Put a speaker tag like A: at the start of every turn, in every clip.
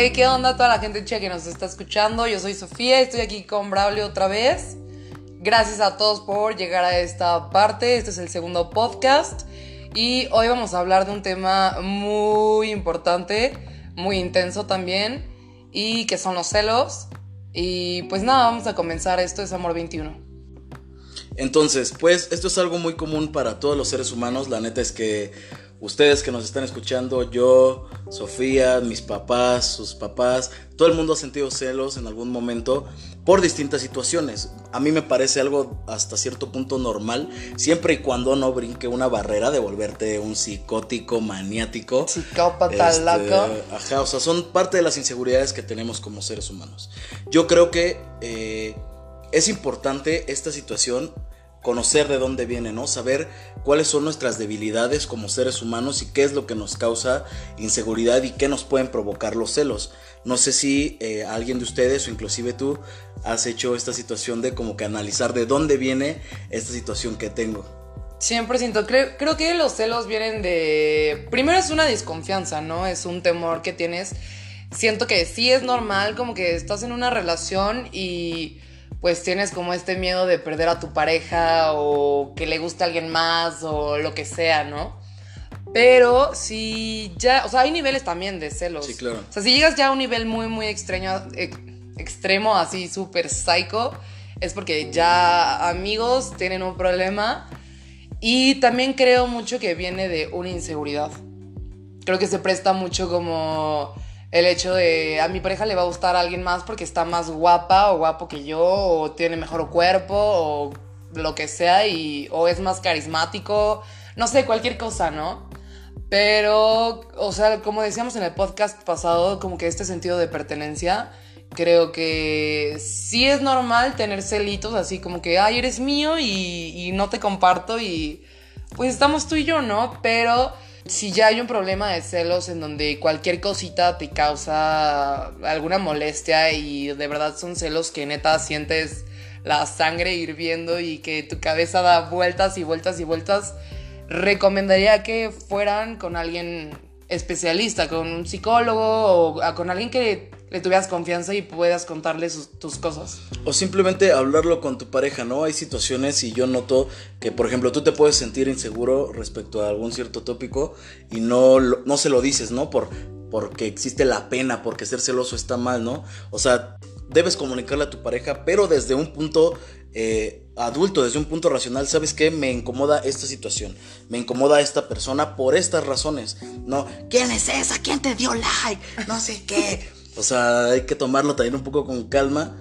A: Hey, ¿qué onda toda la gente chica que nos está escuchando? Yo soy Sofía, estoy aquí con Braulio otra vez. Gracias a todos por llegar a esta parte. Este es el segundo podcast. Y hoy vamos a hablar de un tema muy importante, muy intenso también, y que son los celos. Y pues nada, vamos a comenzar. Esto es Amor 21.
B: Entonces, pues esto es algo muy común para todos los seres humanos. La neta es que ustedes que nos están escuchando, yo, Sofía, mis papás, sus papás, todo el mundo ha sentido celos en algún momento por distintas situaciones. A mí me parece algo hasta cierto punto normal, siempre y cuando no brinque una barrera de volverte un psicótico, maniático.
A: Psicópata,
B: Este,
A: loco.
B: Ajá, o sea, son parte de las inseguridades que tenemos como seres humanos. Yo creo que eh, es importante esta situación conocer de dónde viene, ¿no? Saber cuáles son nuestras debilidades como seres humanos y qué es lo que nos causa inseguridad y qué nos pueden provocar los celos. No sé si eh, alguien de ustedes o inclusive tú has hecho esta situación de como que analizar de dónde viene esta situación que tengo.
A: 100%. Creo, creo que los celos vienen de... Primero es una desconfianza, ¿no? Es un temor que tienes. Siento que sí es normal, como que estás en una relación y pues tienes como este miedo de perder a tu pareja o que le guste a alguien más o lo que sea, ¿no? Pero si ya, o sea, hay niveles también de celos.
B: Sí, claro.
A: O sea, si llegas ya a un nivel muy, muy extraño, ex- extremo, así súper psycho, es porque ya amigos tienen un problema. Y también creo mucho que viene de una inseguridad. Creo que se presta mucho como el hecho de a mi pareja le va a gustar a alguien más porque está más guapa o guapo que yo o tiene mejor cuerpo o lo que sea y o es más carismático, no sé, cualquier cosa, ¿no? Pero, o sea, como decíamos en el podcast pasado, como que este sentido de pertenencia, creo que sí es normal tener celitos así como que, ay, eres mío y, y no te comparto y pues estamos tú y yo, ¿no? Pero si ya hay un problema de celos en donde cualquier cosita te causa alguna molestia y de verdad son celos que neta sientes la sangre hirviendo y que tu cabeza da vueltas y vueltas y vueltas, recomendaría que fueran con alguien especialista, con un psicólogo o a- con alguien que le tuvieras confianza y puedas contarle sus- tus cosas.
B: O simplemente hablarlo con tu pareja, ¿no? Hay situaciones y yo noto que, por ejemplo, tú te puedes sentir inseguro respecto a algún cierto tópico y no, no se lo dices, ¿no? Por, porque existe la pena, porque ser celoso está mal, ¿no? O sea, debes comunicarle a tu pareja, pero desde un punto eh, adulto, desde un punto racional, ¿sabes qué? Me incomoda esta situación, me incomoda esta persona por estas razones, ¿no? ¿Quién es esa? ¿Quién te dio like? No sé qué. O sea, hay que tomarlo también un poco con calma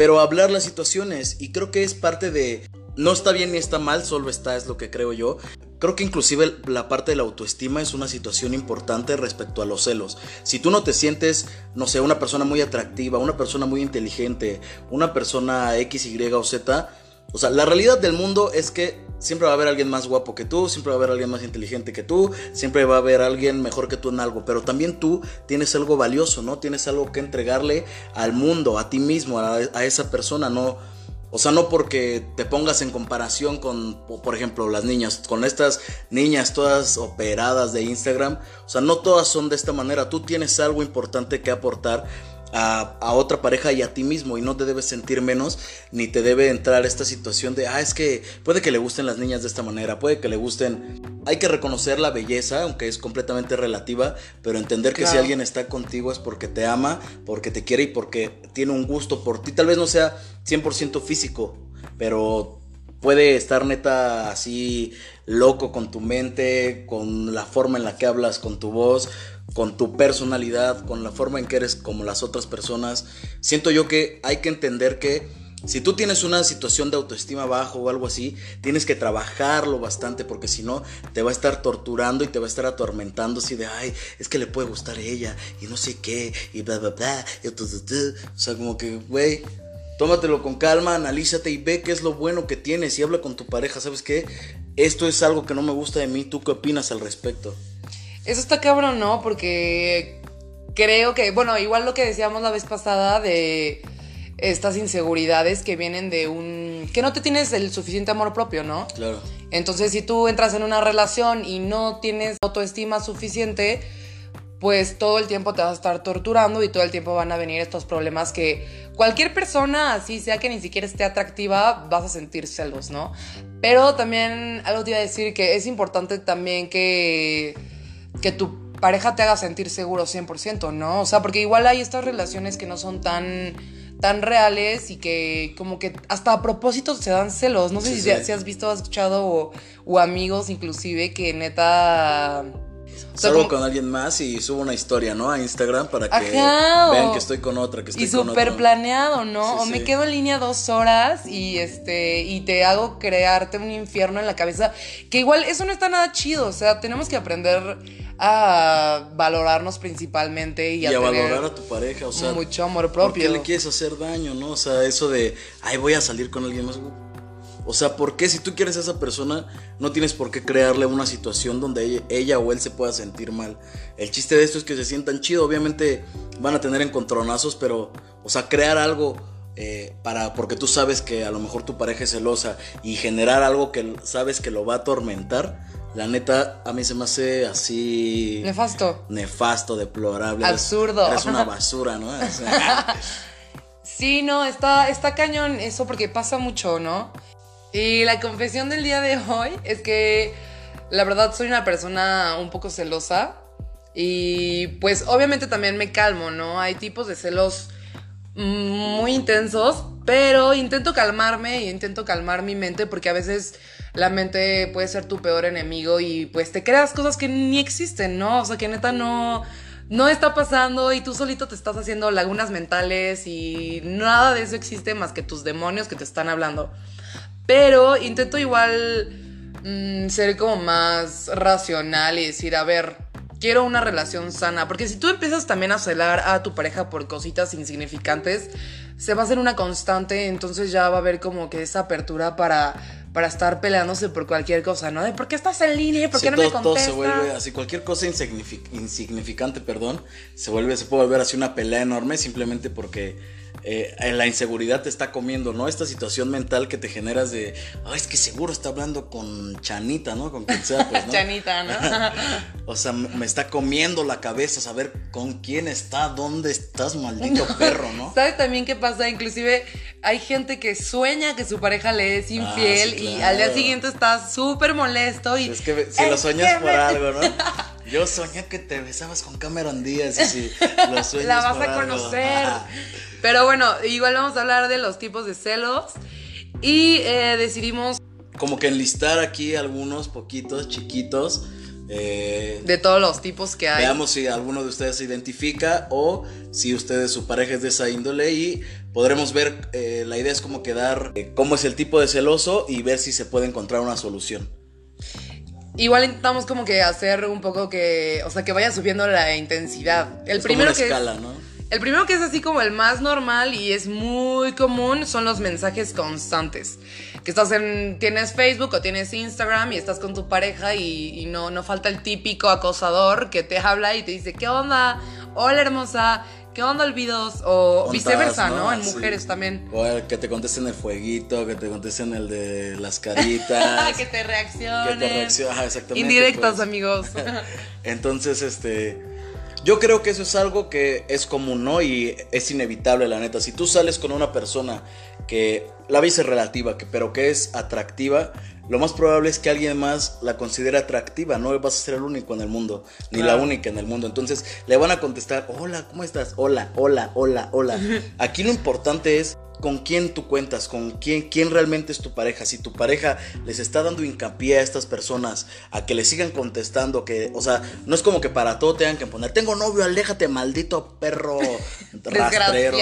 B: pero hablar las situaciones y creo que es parte de no está bien ni está mal, solo está es lo que creo yo. Creo que inclusive la parte de la autoestima es una situación importante respecto a los celos. Si tú no te sientes, no sé, una persona muy atractiva, una persona muy inteligente, una persona X, Y o Z, o sea, la realidad del mundo es que siempre va a haber alguien más guapo que tú, siempre va a haber alguien más inteligente que tú, siempre va a haber alguien mejor que tú en algo, pero también tú tienes algo valioso, ¿no? Tienes algo que entregarle al mundo, a ti mismo, a, esa persona, no... O sea, no porque te pongas en comparación con, po- por ejemplo, las niñas, con estas niñas todas operadas de Instagram. O sea, no todas son de esta manera. Tú tienes algo importante que aportar a, a otra pareja y a ti mismo y no te debes sentir menos ni te debe entrar esta situación de, ah, es que puede que le gusten las niñas de esta manera, puede que le gusten... Hay que reconocer la belleza, aunque es completamente relativa, pero entender que si alguien está contigo es porque te ama, porque te quiere y porque tiene un gusto por ti. Tal vez no sea 100% físico, pero puede estar neta así loco con tu mente, con la forma en la que hablas, con tu voz, con tu personalidad, con la forma en que eres como las otras personas. Siento yo que hay que entender que si tú tienes una situación de autoestima bajo o algo así, tienes que trabajarlo bastante porque si no te va a estar torturando y te va a estar atormentando así de, ay, es que le puede gustar a ella y no sé qué y bla, bla, bla. Y tu, tu, tu". O sea, como que, güey, tómatelo con calma, analízate y ve qué es lo bueno que tienes y habla con tu pareja, ¿sabes qué? Esto es algo que no me gusta de mí, ¿tú qué opinas al respecto?
A: Eso está cabrón, ¿no? Porque creo que, bueno, igual lo que decíamos la vez pasada de estas inseguridades que vienen de un... que no te tienes el suficiente amor propio, ¿no?
B: Claro.
A: Entonces, si tú entras en una relación y no tienes autoestima suficiente, pues todo el tiempo te vas a estar torturando y todo el tiempo van a venir estos problemas que cualquier persona, así sea que ni siquiera esté atractiva, vas a sentir celos, ¿no? Pero también algo te iba a decir que es importante también que, que tu pareja te haga sentir seguro 100%, ¿no? O sea, porque igual hay estas relaciones que no son tan tan reales y que como que hasta a propósito se dan celos. No sé si, si, has visto, has escuchado o, o amigos inclusive que neta
B: Salgo con alguien más y subo una historia, ¿no? A Instagram para que vean que estoy con otra, que estoy
A: y con otra. Y súper planeado, ¿no? o me quedo en línea dos horas y este y te hago crearte un infierno en la cabeza. Que igual eso no está nada chido. O sea, tenemos que aprender a valorarnos principalmente y,
B: a, valorar a tu pareja, o sea,
A: mucho amor propio. ¿Por qué
B: le quieres hacer daño, no? O sea, eso de, ay, voy a salir con alguien más o sea, ¿por qué si tú quieres a esa persona no tienes por qué crearle una situación donde ella, o él se pueda sentir mal? El chiste de esto es que se sientan chido, obviamente van a tener encontronazos, pero, o sea, crear algo eh, para, porque tú sabes que a lo mejor tu pareja es celosa y generar algo que sabes que lo va a atormentar, la neta, a mí se me hace así.
A: Nefasto.
B: Nefasto, deplorable.
A: Absurdo.
B: Es una basura, ¿no?
A: sí, no, está, está cañón eso porque pasa mucho, ¿no? Y la confesión del día de hoy es que la verdad soy una persona un poco celosa y pues obviamente también me calmo, ¿no? Hay tipos de celos muy intensos, pero intento calmarme y intento calmar mi mente porque a veces la mente puede ser tu peor enemigo y pues te creas cosas que ni existen, ¿no? O sea, que neta no no está pasando y tú solito te estás haciendo lagunas mentales y nada de eso existe más que tus demonios que te están hablando. Pero intento igual mm, ser como más racional y decir, a ver, quiero una relación sana. Porque si tú empiezas también a celar a tu pareja por cositas insignificantes, se va a hacer una constante, entonces ya va a haber como que esa apertura para, para estar peleándose por cualquier cosa, ¿no? De por qué estás en línea, por qué no me contestas. Todo
B: se vuelve así, cualquier cosa insignificante, perdón, se vuelve, se puede volver así una pelea enorme simplemente porque eh, la inseguridad te está comiendo, ¿no? Esta situación mental que te generas de, ay, es que seguro está hablando con Chanita, ¿no? Con quien sea, pues, ¿no?
A: Chanita, ¿no?
B: o sea, me está comiendo la cabeza saber con quién está, dónde estás, maldito perro, ¿no?
A: ¿Sabes también qué pasa? Inclusive hay gente que sueña que su pareja le es ah, infiel y al día siguiente está súper molesto y...
B: Es que si lo sueñas por algo, ¿no? Yo soñé que te besabas con Cameron Díaz y si lo sueñas
A: La vas a conocer. Pero bueno, igual vamos a hablar de los tipos de celos. Y eh, decidimos...
B: Como que enlistar aquí algunos poquitos, chiquitos. Eh,
A: de todos los tipos que hay.
B: Veamos si alguno de ustedes se identifica o si ustedes, su pareja es de esa índole y podremos ver, eh, la idea es como quedar, cómo es el tipo de celoso y ver si se puede encontrar una solución.
A: Igual intentamos como que hacer un poco que, o sea, que vaya subiendo la intensidad. El primero que
B: escala, ¿no?
A: El primero que es así como el más normal y es muy común son los mensajes constantes. Que estás en, tienes Facebook o tienes Instagram y estás con tu pareja y, no, no falta el típico acosador que te habla y te dice, ¿qué onda? Hola hermosa, ¿qué onda olvidos? O viceversa, ¿no? En mujeres también.
B: O que te contesten el fueguito, que te contesten el de las caritas.
A: que te reaccionen.
B: Que te reaccionen, exactamente.
A: Indirectas, pues. amigos.
B: Entonces, este yo creo que eso es algo que es común, ¿no? Y es inevitable, la neta. Si tú sales con una persona que la ves relativa, que, pero que es atractiva, lo más probable es que alguien más la considere atractiva. No vas a ser el único en el mundo, ni la única en el mundo. Entonces le van a contestar, hola, ¿cómo estás? Hola, hola, hola, hola. Aquí lo importante es con quién tú cuentas, con quién, quién realmente es tu pareja. Si tu pareja les está dando hincapié a estas personas a que le sigan contestando, que, o sea, no es como que para todo tengan que poner, tengo novio, aléjate, maldito perro rastrero,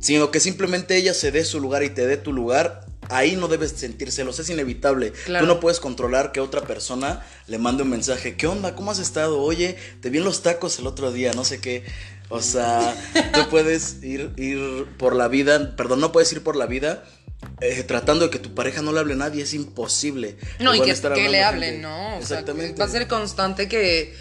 B: Sino que simplemente ella se dé su lugar y te dé tu lugar. Ahí no debes sentirselos, es inevitable. Tú no puedes controlar que otra persona le mande un mensaje. ¿Qué onda? ¿Cómo has estado? Oye, te vi en los tacos el otro día, no sé qué. O sea, tú puedes ir, ir por la vida, perdón, no puedes ir por la vida eh, tratando de que tu pareja no le hable a nadie, es imposible.
A: No, y que, que le hablen, ¿no? Exactamente. va a ser constante que...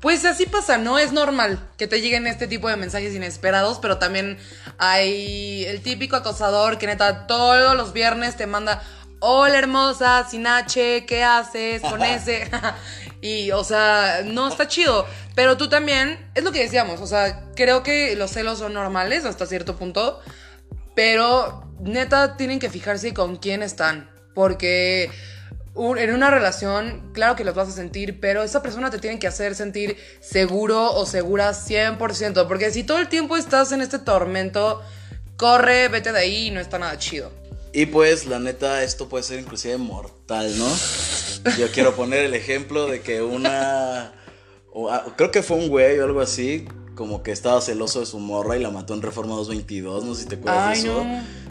A: Pues así pasa, ¿no? Es normal que te lleguen este tipo de mensajes inesperados, pero también hay el típico acosador que neta todos los viernes te manda, hola hermosa, sin H, ¿qué haces con ese? y, o sea, no está chido. Pero tú también, es lo que decíamos, o sea, creo que los celos son normales hasta cierto punto, pero neta tienen que fijarse con quién están, porque en una relación, claro que los vas a sentir, pero esa persona te tiene que hacer sentir seguro o segura 100%, porque si todo el tiempo estás en este tormento, corre, vete de ahí y no está nada chido.
B: Y pues, la neta, esto puede ser inclusive mortal, ¿no? Yo quiero poner el ejemplo de que una... Ah, creo que fue un güey o algo así, como que estaba celoso de su morra y la mató en Reforma 222, no sé si te acuerdas de eso.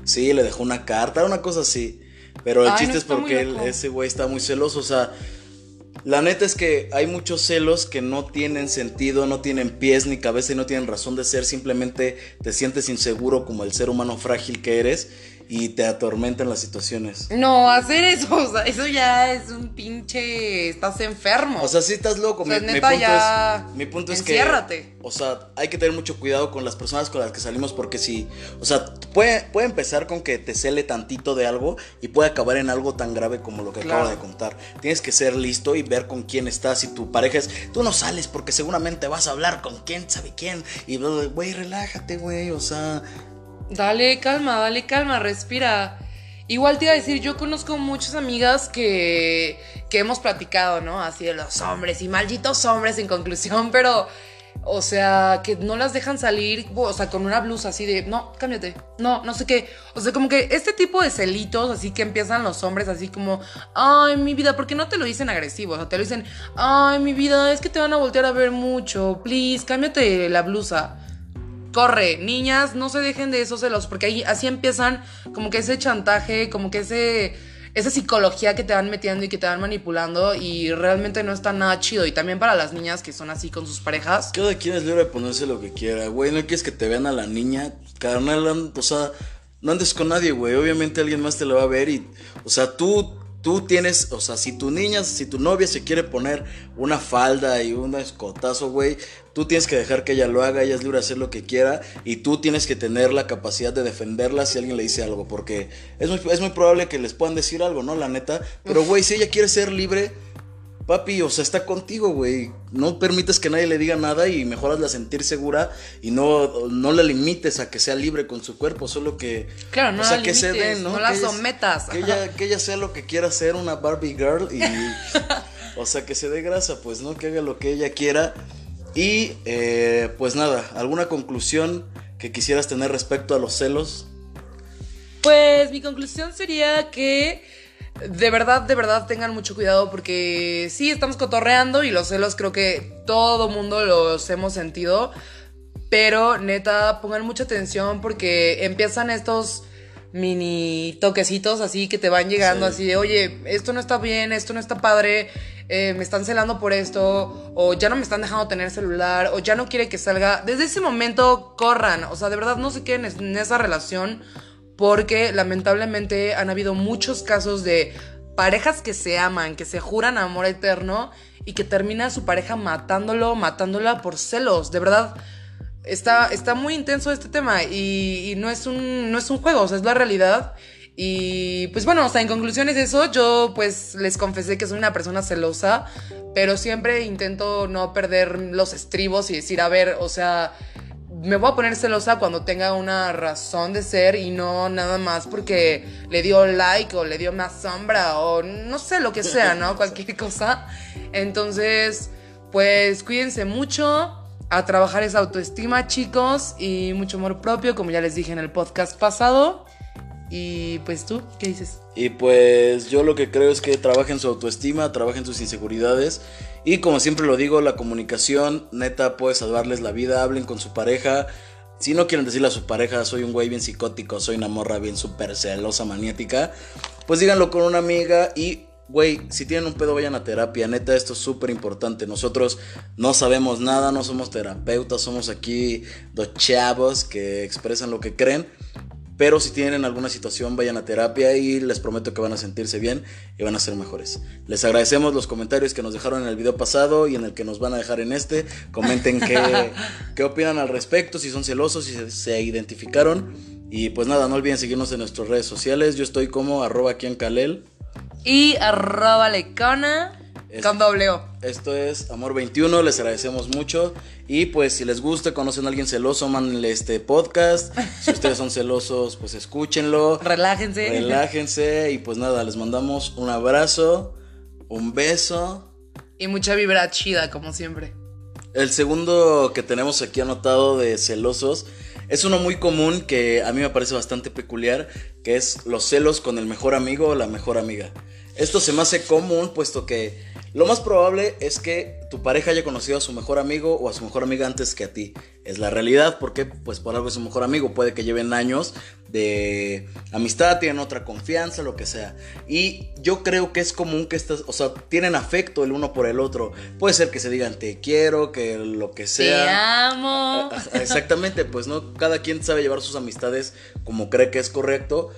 B: Sí, le dejó una carta, una cosa así. Pero el chiste es porque ese güey está muy celoso. O sea, la neta es que hay muchos celos que no tienen sentido, no tienen pies ni cabeza y no tienen razón de ser. Simplemente te sientes inseguro como el ser humano frágil que eres y te atormentan las situaciones.
A: No, hacer eso, o sea, eso ya es un pinche. Estás enfermo.
B: O sea, sí estás loco. mi, punto es, mi punto es que. O sea, hay que tener mucho cuidado con las personas con las que salimos porque si. O sea, puede, puede empezar con que te cele tantito de algo y puede acabar en algo tan grave como lo que acabo de contar. Tienes que ser listo y ver con quién estás. Y tu pareja es. Tú no sales porque seguramente vas a hablar con quién sabe quién. Y, güey, relájate, güey. O sea
A: Dale calma, dale calma, respira. Igual te iba a decir, yo conozco muchas amigas que, que hemos platicado, ¿no? Así de los hombres y malditos hombres en conclusión, pero, o sea, que no las dejan salir, o sea, con una blusa así de, no, cámbiate, no, no sé qué. O sea, como que este tipo de celitos, así que empiezan los hombres así como, ay, mi vida, porque no te lo dicen agresivo, o sea, te lo dicen, ay, mi vida, es que te van a voltear a ver mucho, please, cámbiate la blusa corre, niñas, no se dejen de esos celos, porque ahí así empiezan como que ese chantaje, como que ese esa psicología que te van metiendo y que te van manipulando y realmente no está nada chido. Y también para las niñas que son así con sus parejas.
B: Cada quien es libre de ponerse lo que quiera, güey. No quieres que te vean a la niña, carnal, o sea, no andes con nadie, güey. Obviamente alguien más te lo va a ver y, o sea, tú tú tienes, o sea, si tu niña, si tu novia se quiere poner una falda y un escotazo, güey, tú tienes que dejar que ella lo haga, ella es libre de hacer lo que quiera y tú tienes que tener la capacidad de defenderla si alguien le dice algo, porque es muy, es muy probable que les puedan decir algo, ¿no? La neta, pero güey, si ella quiere ser libre papi, o sea, está contigo, güey. No permites que nadie le diga nada y mejoras la sentir segura y no, no la limites a que sea libre con su cuerpo, solo que.
A: Claro, no o sea, que se den, ¿no? No la sometas.
B: que, ella, que ella sea lo que quiera ser, una Barbie girl y. o sea, que se dé grasa, pues, ¿no? Que haga lo que ella quiera. Y, eh, pues nada, ¿alguna conclusión que quisieras tener respecto a los celos?
A: Pues mi conclusión sería que de verdad, de verdad tengan mucho cuidado porque sí, estamos cotorreando y los celos creo que todo mundo los hemos sentido. Pero neta, pongan mucha atención porque empiezan estos mini toquecitos así que te van llegando así de, oye, esto no está bien, esto no está padre, eh, me están celando por esto, o ya no me están dejando tener celular, o ya no quiere que salga. Desde ese momento corran, o sea, de verdad no se queden en esa relación porque lamentablemente han habido muchos casos de parejas que se aman, que se juran amor eterno y que termina su pareja matándolo, matándola por celos. De verdad, está, está muy intenso este tema y, no, es un, no es un juego, o sea, es la realidad. Y pues bueno, o sea, en conclusión es eso. Yo pues les confesé que soy una persona celosa, pero siempre intento no perder los estribos y decir, a ver, o sea, me voy a poner celosa cuando tenga una razón de ser y no nada más porque le dio like o le dio más sombra o no sé lo que sea, ¿no? Cualquier cosa. Entonces, pues cuídense mucho, a trabajar esa autoestima, chicos, y mucho amor propio, como ya les dije en el podcast pasado. Y pues tú, ¿qué dices?
B: Y pues yo lo que creo es que trabajen su autoestima, trabajen sus inseguridades. Y como siempre lo digo, la comunicación neta puede salvarles la vida. Hablen con su pareja. Si no quieren decirle a su pareja, soy un güey bien psicótico, soy una morra bien súper celosa, maniática, pues díganlo con una amiga y güey, si tienen un pedo, vayan a terapia. Neta, esto es súper importante. Nosotros no sabemos nada, no somos terapeutas, somos aquí dos chavos que expresan lo que creen. Pero si tienen alguna situación, vayan a terapia y les prometo que van a sentirse bien y van a ser mejores. Les agradecemos los comentarios que nos dejaron en el video pasado y en el que nos van a dejar en este. Comenten qué, qué opinan al respecto, si son celosos, si se, identificaron. Y pues nada, no olviden seguirnos en nuestras redes sociales. Yo estoy como arroba aquí en Calel.
A: Y arroba lecona
B: Es-
A: con doble O.
B: Esto es Amor 21, les agradecemos mucho. Y pues si les gusta, conocen a alguien celoso, mándenle este podcast. Si ustedes son celosos, pues escúchenlo.
A: Relájense.
B: Relájense y pues nada, les mandamos un abrazo, un beso.
A: y mucha vibra chida, como siempre.
B: El segundo que tenemos aquí anotado de celosos es uno muy común que a mí me parece bastante peculiar, que es los celos con el mejor amigo o la mejor amiga. Esto se me hace común puesto que lo más probable es que tu pareja haya conocido a su mejor amigo o a su mejor amiga antes que a ti. Es la realidad porque pues por algo es su mejor amigo, puede que lleven años de amistad, tienen otra confianza, lo que sea. Y yo creo que es común que estas, o sea, tienen afecto el uno por el otro. Puede ser que se digan te quiero, que lo que
A: Te
B: sea.
A: amo.
B: Ah, Exactamente, pues no, cada quien sabe llevar sus amistades como cree que es correcto,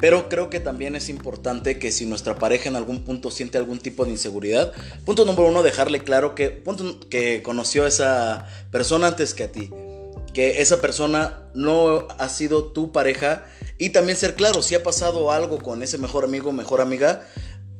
B: pero creo que también es importante que si nuestra pareja en algún punto siente algún tipo de inseguridad, punto número uno, dejarle claro que, punto, que conoció a esa persona antes que a ti, que esa persona no ha sido tu pareja y también ser claro, si ha pasado algo con ese mejor amigo mejor amiga,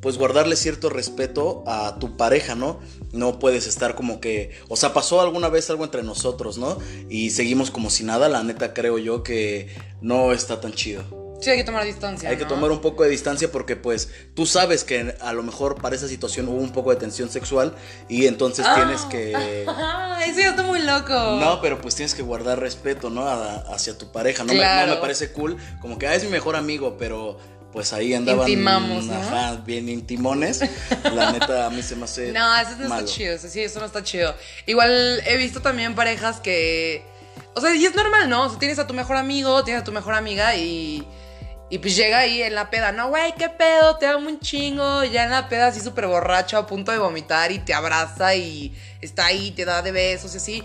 B: pues guardarle cierto respeto a tu pareja, ¿no? No puedes estar como que, o sea, pasó alguna vez algo entre nosotros, ¿no? Y seguimos como si nada, la neta creo yo que no está tan chido.
A: Sí, hay que tomar distancia.
B: Hay que tomar un poco de distancia porque pues tú sabes que a lo mejor para esa situación hubo un poco de tensión sexual y entonces
A: Ah.
B: tienes que...
A: Ah, eso ya está muy loco.
B: No, pero pues tienes que guardar respeto, ¿no? A- hacia tu pareja. No, me, no me parece cool. Como que ah, es mi mejor amigo, pero pues ahí andaban.
A: Intimamos, ¿no?
B: Ajá, bien intimones. La neta, a mí se me hace.
A: No, eso no
B: malo.
A: está chido. eso Sí, eso no está chido. Igual he visto también parejas que. O sea, y es normal, ¿no? O sea, tienes a tu mejor amigo, tienes a tu mejor amiga y. Y pues llega ahí en la peda, no, güey, qué pedo, te amo un chingo. Y Ya en la peda, así súper borracho, a punto de vomitar y te abraza y está ahí, te da de besos y así.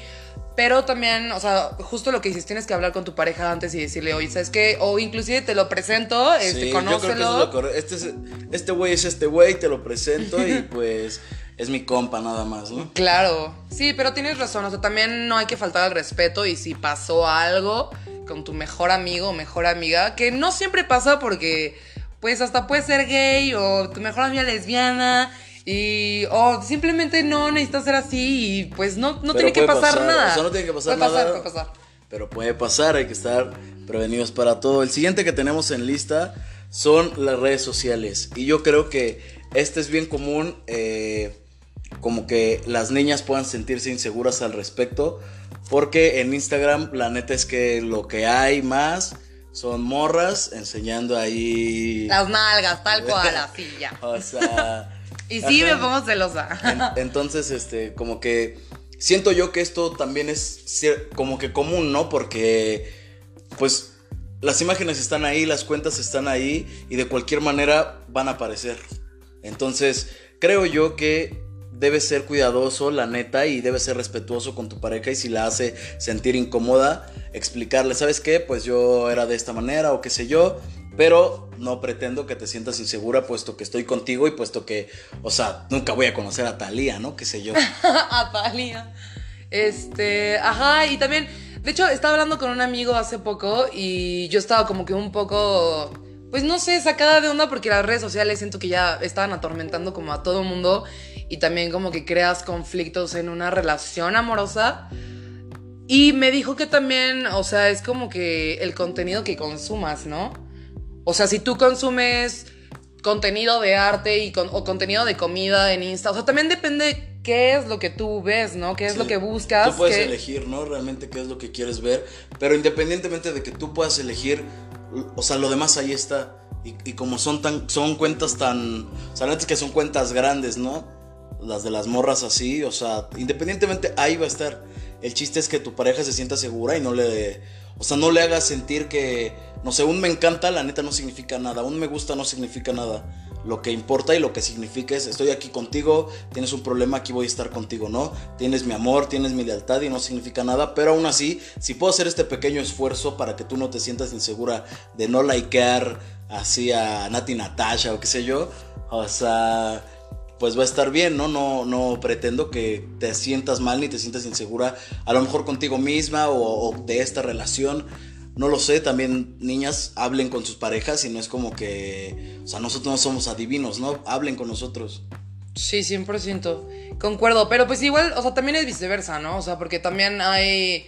A: Pero también, o sea, justo lo que dices, tienes que hablar con tu pareja antes y decirle, oye, ¿sabes qué? O inclusive te lo presento, este,
B: Sí, yo creo que eso es
A: conócelo.
B: lo correcto. Este es- Este güey es este güey, te lo presento y pues es mi compa nada más, ¿no?
A: Claro, sí, pero tienes razón, o sea, también no hay que faltar al respeto y si pasó algo con tu mejor amigo o mejor amiga, que no siempre pasa porque pues hasta puede ser gay o tu mejor amiga lesbiana y o simplemente no necesitas ser así y pues no, no tiene que pasar,
B: pasar,
A: nada.
B: o sea, no tiene que pasar
A: puede
B: nada.
A: Pasar, puede pasar.
B: Pero puede pasar, hay que estar prevenidos para todo. El siguiente que tenemos en lista son las redes sociales. Y yo creo que este es bien común, eh, como que las niñas puedan sentirse inseguras al respecto. Porque en Instagram la neta es que lo que hay más son morras enseñando ahí...
A: Las nalgas, tal cual, así ya.
B: O sea...
A: Y sí
B: ajá.
A: me pongo celosa.
B: En- entonces, este, como que siento yo que esto también es como que común, ¿no? Porque, pues, las imágenes están ahí, las cuentas están ahí y de cualquier manera van a aparecer. Entonces, creo yo que debes ser cuidadoso, la neta, y debes ser respetuoso con tu pareja y si la hace sentir incómoda, explicarle, ¿sabes qué? Pues yo era de esta manera o qué sé yo, pero no pretendo que te sientas insegura puesto que estoy contigo y puesto que, o sea, nunca voy a conocer a Talía, ¿no? Qué sé yo.
A: Atalia. Este, ajá, y también, de hecho, estaba hablando con un amigo hace poco y yo estaba como que un poco, pues no sé, sacada de onda porque las redes sociales siento que ya estaban atormentando como a todo mundo y también como que creas conflictos en una relación amorosa. Y me dijo que también, o sea, es como que el contenido que consumas, ¿no? O sea, si tú consumes contenido de arte y con- o contenido de comida en Insta, o sea, también depende qué es lo que tú ves, ¿no? ¿Qué es
B: Sí.
A: lo que buscas?
B: Tú puedes elegir, ¿no? Realmente qué es lo que quieres ver. Pero independientemente de que tú puedas elegir, o sea, lo demás ahí está. Y, y como son tan, son cuentas tan. O sea, es que son cuentas grandes, ¿no? Las de las morras así. O sea, independientemente ahí va a estar. El chiste es que tu pareja se sienta segura y no le. O sea, no le hagas sentir que. No sé, un me encanta, la neta no significa nada. Un me gusta no significa nada. Lo que importa y lo que significa es estoy aquí contigo, tienes un problema, aquí voy a estar contigo, ¿no? Tienes mi amor, tienes mi lealtad y no significa nada, pero aún así, si puedo hacer este pequeño esfuerzo para que tú no te sientas insegura de no likear así a Nati Natasha o qué sé yo, o sea, pues va a estar bien, ¿no? No, no pretendo que te sientas mal ni te sientas insegura, a lo mejor contigo misma o, o de esta relación. No lo sé, también niñas hablen con sus parejas y no es como que, o sea, nosotros no somos adivinos, ¿no? Hablen con nosotros.
A: Sí, 100%. Concuerdo, pero pues igual, o sea, también es viceversa, ¿no? O sea, porque también hay,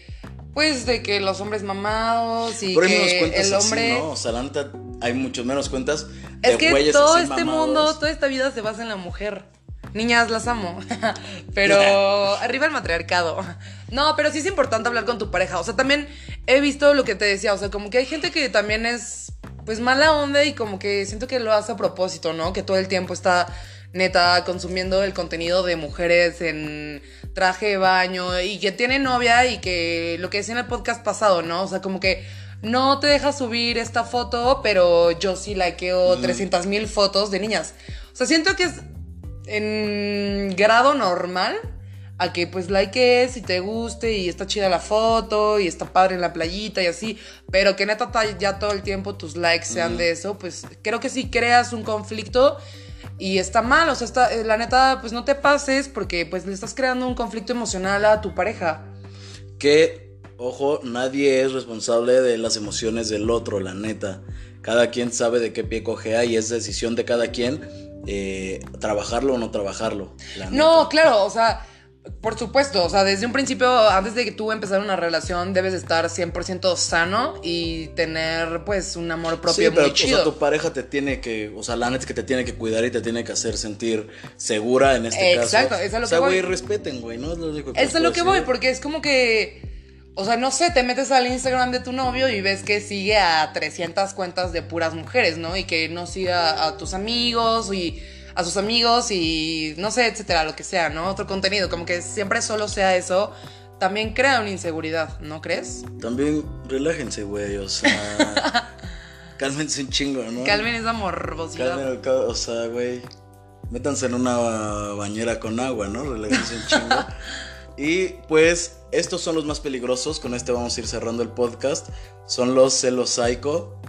A: pues, de que los hombres mamados y
B: Pero hay menos
A: que
B: cuentas
A: el
B: así,
A: hombre...
B: ¿no? O sea, la neta, hay muchos menos cuentas de
A: Es que todo
B: así
A: este
B: mamados.
A: mundo, toda esta vida se basa en la mujer. Niñas, las amo. pero arriba el matriarcado. No, pero sí es importante hablar con tu pareja. O sea, también he visto lo que te decía. O sea, como que hay gente que también es, pues, mala onda y como que siento que lo hace a propósito, ¿no? Que todo el tiempo está neta consumiendo el contenido de mujeres en traje de baño y que tiene novia y que lo que decía en el podcast pasado, ¿no? O sea, como que no te deja subir esta foto, pero yo sí likeo 300 mil fotos de niñas. O sea, siento que es en grado normal a que pues likees y te guste y está chida la foto y está padre en la playita y así, pero que neta ta- ya todo el tiempo tus likes sean de eso, pues creo que si creas un conflicto y está mal, o sea, está, eh, la neta pues no te pases porque pues le estás creando un conflicto emocional a tu pareja.
B: Que, ojo, nadie es responsable de las emociones del otro, la neta. Cada quien sabe de qué pie cojea y es decisión de cada quien eh, trabajarlo o no trabajarlo. la
A: No,
B: neta.
A: claro, o sea, por supuesto, o sea, desde un principio, antes de que tú empezar una relación, debes estar 100% sano y tener, pues, un amor propio
B: Sí, pero
A: muy
B: o sea, tu pareja te tiene que, o sea, la neta es que te tiene que cuidar y te tiene que hacer sentir segura en este caso.
A: Exacto, eso es a lo
B: o sea,
A: que voy.
B: güey, respeten, güey, ¿no? Es lo único que
A: Eso es lo que voy, porque es como que, o sea, no sé, te metes al Instagram de tu novio y ves que sigue a 300 cuentas de puras mujeres, ¿no? Y que no siga a tus amigos y a sus amigos y no sé, etcétera, lo que sea, ¿no? Otro contenido, como que siempre solo sea eso, también crea una inseguridad, ¿no crees?
B: También relájense, güey, o sea, cálmense un chingo, ¿no?
A: Calmen esa morbosidad.
B: Calmen, ca- o sea, güey, métanse en una bañera con agua, ¿no? Relájense un chingo. y pues, estos son los más peligrosos, con este vamos a ir cerrando el podcast. Son los celos psycho.